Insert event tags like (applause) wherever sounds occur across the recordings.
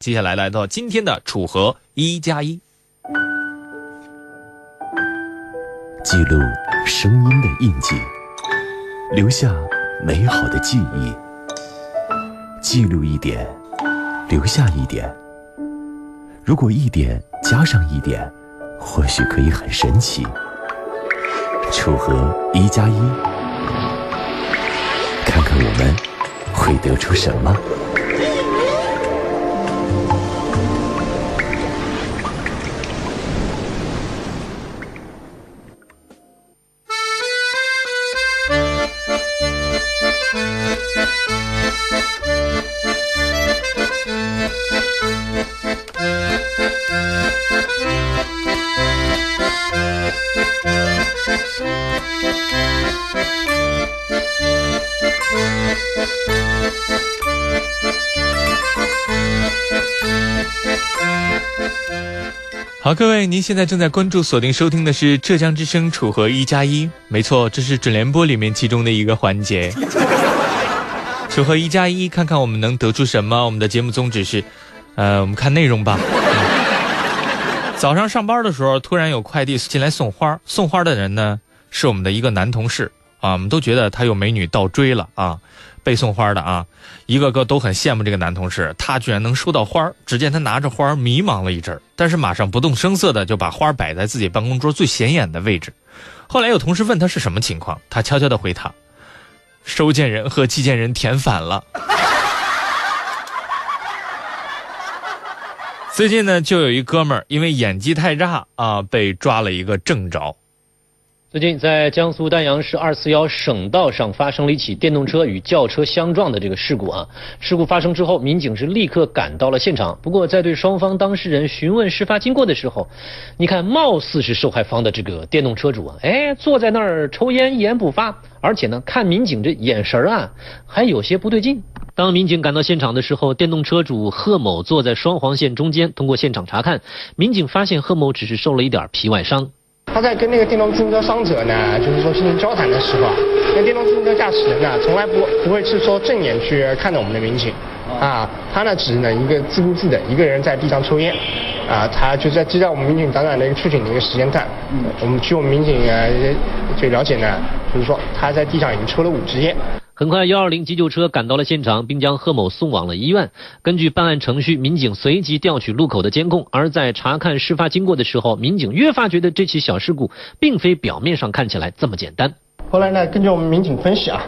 接下来来到今天的楚河一加一，记录声音的印记，留下美好的记忆。记录一点，留下一点。如果一点加上一点，或许可以很神奇。楚河一加一，看看我们会得出什么。好，各位，您现在正在关注、锁定收听的是浙江之声楚河一加一，没错，这是准联播里面其中的一个环节。组合一加一，看看我们能得出什么？我们的节目宗旨是，呃，我们看内容吧。早上上班的时候，突然有快递进来送花，送花的人呢是我们的一个男同事啊，我们都觉得他有美女倒追了啊。被送花的啊，一个个都很羡慕这个男同事，他居然能收到花。只见他拿着花迷茫了一阵但是马上不动声色的就把花摆在自己办公桌最显眼的位置。后来有同事问他是什么情况，他悄悄的回答：“收件人和寄件人填反了。”最近呢，就有一哥们儿因为演技太差啊，被抓了一个正着。最近，在江苏丹阳市二四幺省道上发生了一起电动车与轿车相撞的这个事故啊！事故发生之后，民警是立刻赶到了现场。不过，在对双方当事人询问事发经过的时候，你看，貌似是受害方的这个电动车主啊，哎，坐在那儿抽烟，一言不发，而且呢，看民警这眼神啊，还有些不对劲。当民警赶到现场的时候，电动车主贺某坐在双黄线中间。通过现场查看，民警发现贺某只是受了一点皮外伤。他在跟那个电动自行车伤者呢，就是说进行交谈的时候，那电动自行车驾驶人呢，从来不不会是说正眼去看着我们的民警，啊，他呢只呢一个自顾自的一个人在地上抽烟，啊，他就在就在我们民警短短的一个出警的一个时间段，我们据我们民警呃就了解呢，就是说他在地上已经抽了五支烟。很快，幺二零急救车赶到了现场，并将贺某送往了医院。根据办案程序，民警随即调取路口的监控。而在查看事发经过的时候，民警越发觉得这起小事故并非表面上看起来这么简单。后来呢，根据我们民警分析啊，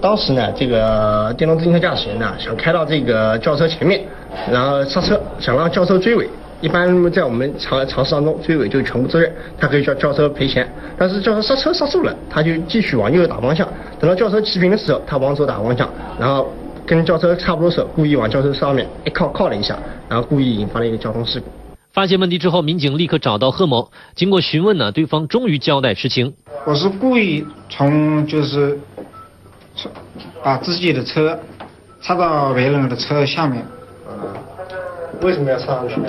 当时呢，这个电动自行车驾驶员呢想开到这个轿车前面，然后刹车，想让轿车追尾。一般在我们常常识当中，追尾就全部责任，他可以叫轿车赔钱。但是轿车刹车刹住了，他就继续往右打方向。等到轿车齐平的时候，他往左打方向，然后跟轿车差不多时候，故意往轿车上面一靠靠了一下，然后故意引发了一个交通事故。发现问题之后，民警立刻找到贺某，经过询问呢，对方终于交代实情。我是故意从就是把自己的车插到别人的车下面。为什么要插上去呢？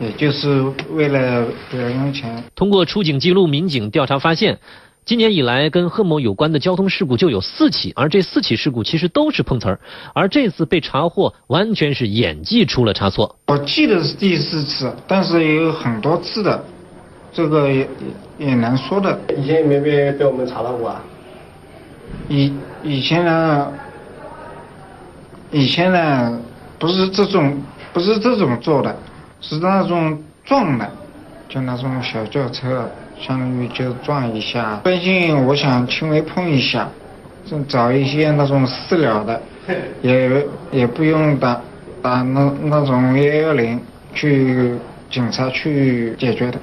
也就是为了不要用钱。通过出警记录，民警调查发现，今年以来跟贺某有关的交通事故就有四起，而这四起事故其实都是碰瓷儿，而这次被查获完全是演技出了差错。我记得是第四次，但是也有很多次的，这个也也难说的。以前有没有被被我们查到过啊？以以前呢，以前呢不是这种，不是这种做的。是那种撞的，就那种小轿车，相当于就撞一下。最近我想轻微碰一下，就找一些那种私了的，也也不用打打那那种幺幺零去警察去解决的。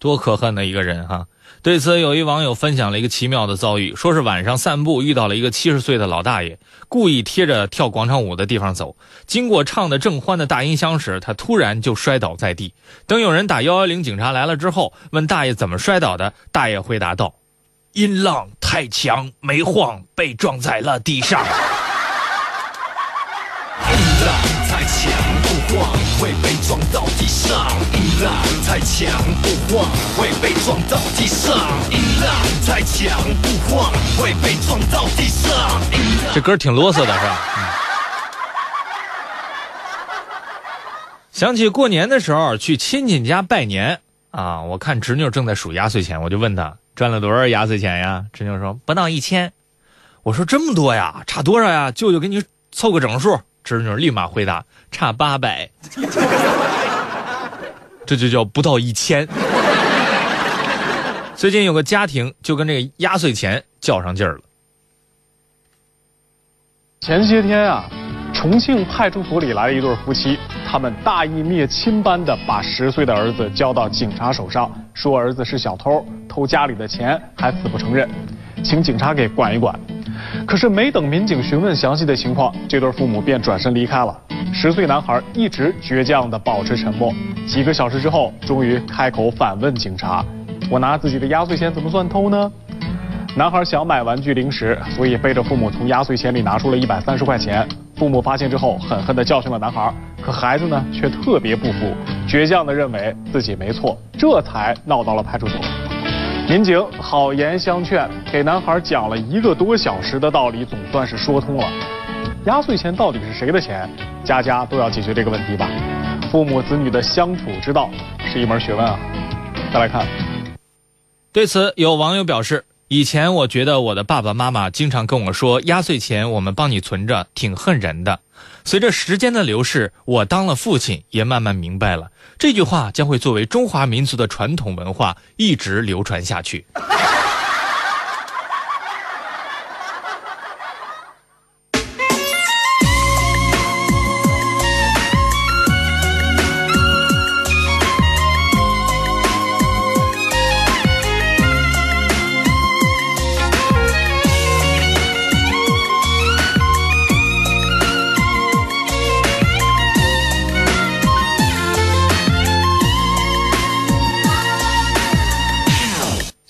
多可恨的一个人哈！对此，有一网友分享了一个奇妙的遭遇，说是晚上散步遇到了一个七十岁的老大爷，故意贴着跳广场舞的地方走。经过唱的正欢的大音箱时，他突然就摔倒在地。等有人打幺幺零警察来了之后，问大爷怎么摔倒的，大爷回答道：“音浪太强，没晃，被撞在了地上。” (laughs) 太强不晃，会被撞到地上。音浪太强不晃，会被撞到地上。这歌挺啰嗦的是吧？想起过年的时候去亲戚家拜年啊，我看侄女正在数压岁钱，我就问她赚了多少压岁钱呀？侄女说不到一千。我说这么多呀，差多少呀？舅舅给你凑个整数。侄女立马回答差八百。(laughs) 这就叫不到一千。最近有个家庭就跟这个压岁钱较上劲儿了。前些天啊，重庆派出所里来了一对夫妻，他们大义灭亲般的把十岁的儿子交到警察手上，说儿子是小偷，偷家里的钱，还死不承认，请警察给管一管。可是没等民警询问详细的情况，这对父母便转身离开了。十岁男孩一直倔强地保持沉默。几个小时之后，终于开口反问警察：“我拿自己的压岁钱怎么算偷呢？”男孩想买玩具零食，所以背着父母从压岁钱里拿出了一百三十块钱。父母发现之后，狠狠地教训了男孩。可孩子呢，却特别不服，倔强地认为自己没错，这才闹到了派出所。民警好言相劝，给男孩讲了一个多小时的道理，总算是说通了。压岁钱到底是谁的钱？家家都要解决这个问题吧。父母子女的相处之道是一门学问啊。再来看，对此有网友表示：以前我觉得我的爸爸妈妈经常跟我说压岁钱我们帮你存着，挺恨人的。随着时间的流逝，我当了父亲，也慢慢明白了。这句话将会作为中华民族的传统文化一直流传下去。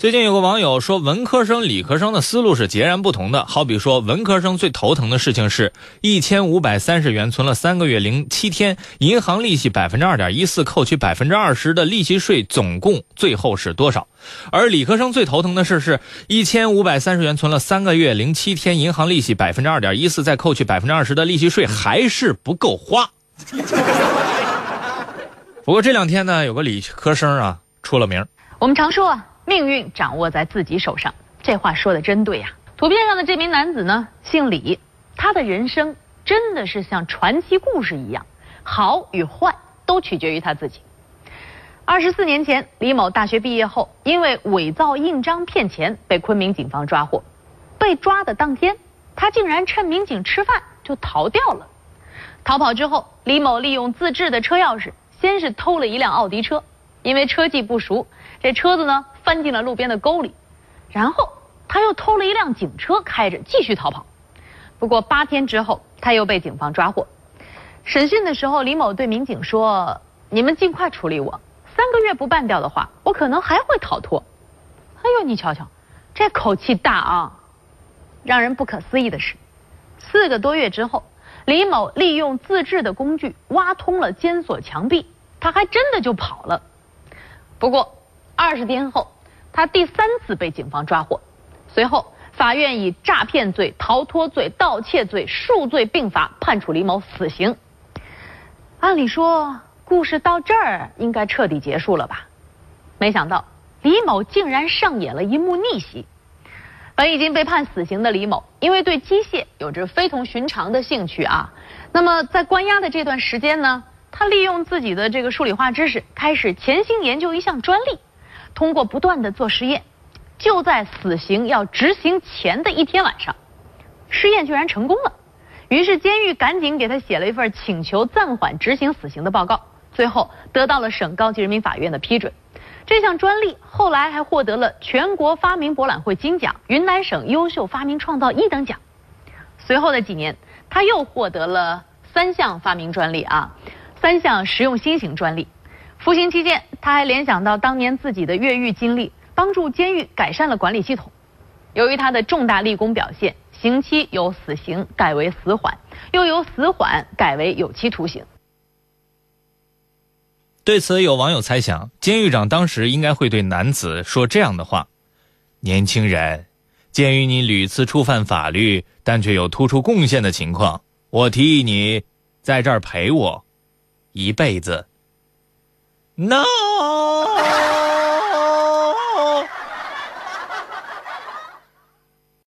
最近有个网友说，文科生、理科生的思路是截然不同的。好比说，文科生最头疼的事情是一千五百三十元存了三个月零七天，银行利息百分之二点一四，扣取百分之二十的利息税，总共最后是多少？而理科生最头疼的事是一千五百三十元存了三个月零七天，银行利息百分之二点一四，再扣去百分之二十的利息税，还是不够花。不过这两天呢，有个理科生啊出了名。我们常说。命运掌握在自己手上，这话说的真对呀。图片上的这名男子呢，姓李，他的人生真的是像传奇故事一样，好与坏都取决于他自己。二十四年前，李某大学毕业后，因为伪造印章骗钱，被昆明警方抓获。被抓的当天，他竟然趁民警吃饭就逃掉了。逃跑之后，李某利用自制的车钥匙，先是偷了一辆奥迪车，因为车技不熟，这车子呢。翻进了路边的沟里，然后他又偷了一辆警车，开着继续逃跑。不过八天之后，他又被警方抓获。审讯的时候，李某对民警说：“你们尽快处理我，三个月不办掉的话，我可能还会逃脱。”哎呦，你瞧瞧，这口气大啊！让人不可思议的是，四个多月之后，李某利用自制的工具挖通了监所墙壁，他还真的就跑了。不过二十天后。他第三次被警方抓获，随后法院以诈骗罪、逃脱罪、盗窃罪数罪并罚，判处李某死刑。按理说，故事到这儿应该彻底结束了吧？没想到，李某竟然上演了一幕逆袭。本已经被判死刑的李某，因为对机械有着非同寻常的兴趣啊，那么在关押的这段时间呢，他利用自己的这个数理化知识，开始潜心研究一项专利。通过不断的做实验，就在死刑要执行前的一天晚上，试验居然成功了。于是监狱赶紧给他写了一份请求暂缓执行死刑的报告，最后得到了省高级人民法院的批准。这项专利后来还获得了全国发明博览会金奖、云南省优秀发明创造一等奖。随后的几年，他又获得了三项发明专利啊，三项实用新型专利。服刑期间，他还联想到当年自己的越狱经历，帮助监狱改善了管理系统。由于他的重大立功表现，刑期由死刑改为死缓，又由死缓改为有期徒刑。对此，有网友猜想，监狱长当时应该会对男子说这样的话：“年轻人，鉴于你屡次触犯法律，但却有突出贡献的情况，我提议你在这儿陪我。”一辈子。No